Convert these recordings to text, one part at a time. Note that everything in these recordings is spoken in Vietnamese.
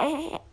嘿嘿嘿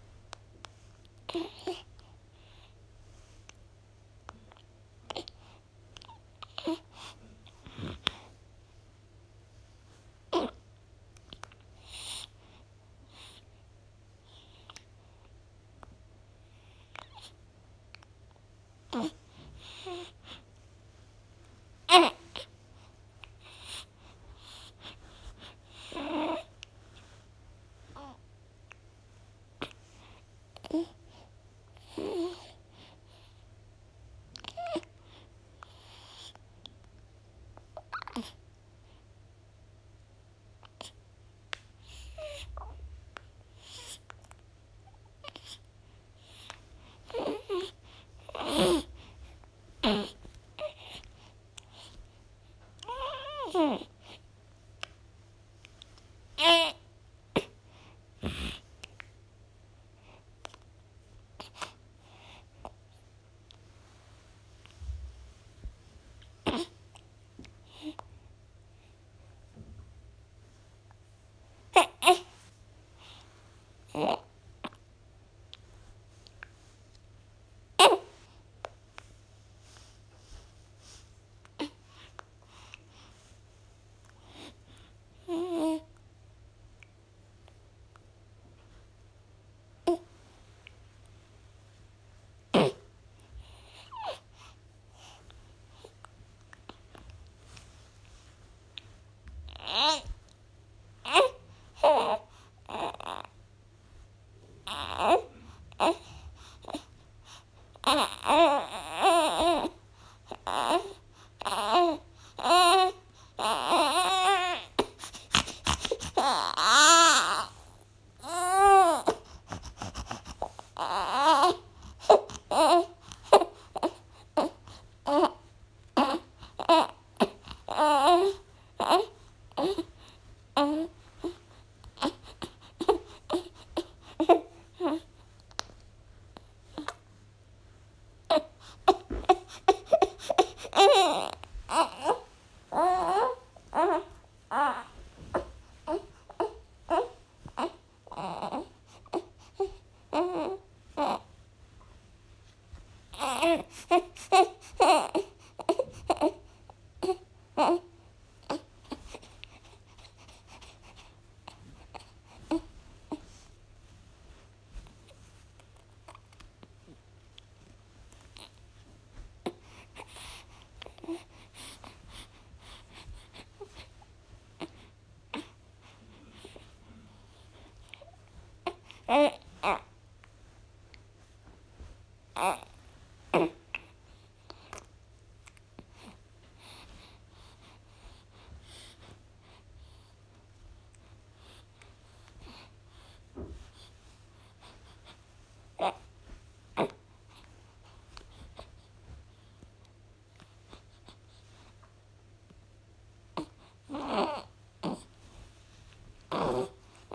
Ah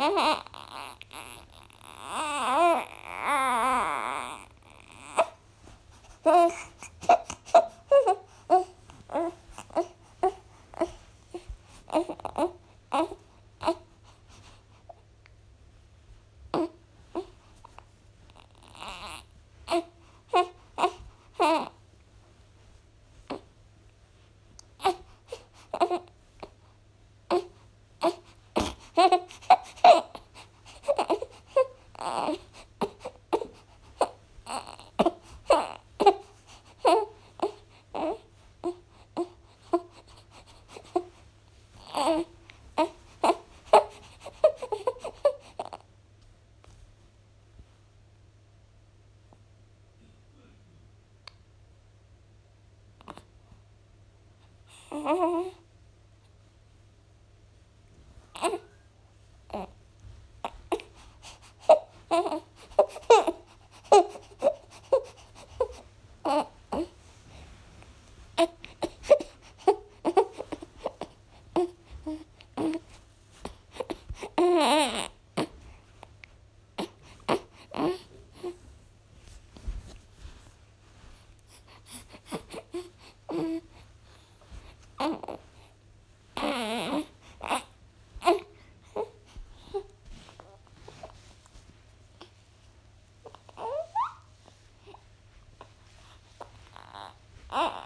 Uh-huh. Mm-hmm. Ah.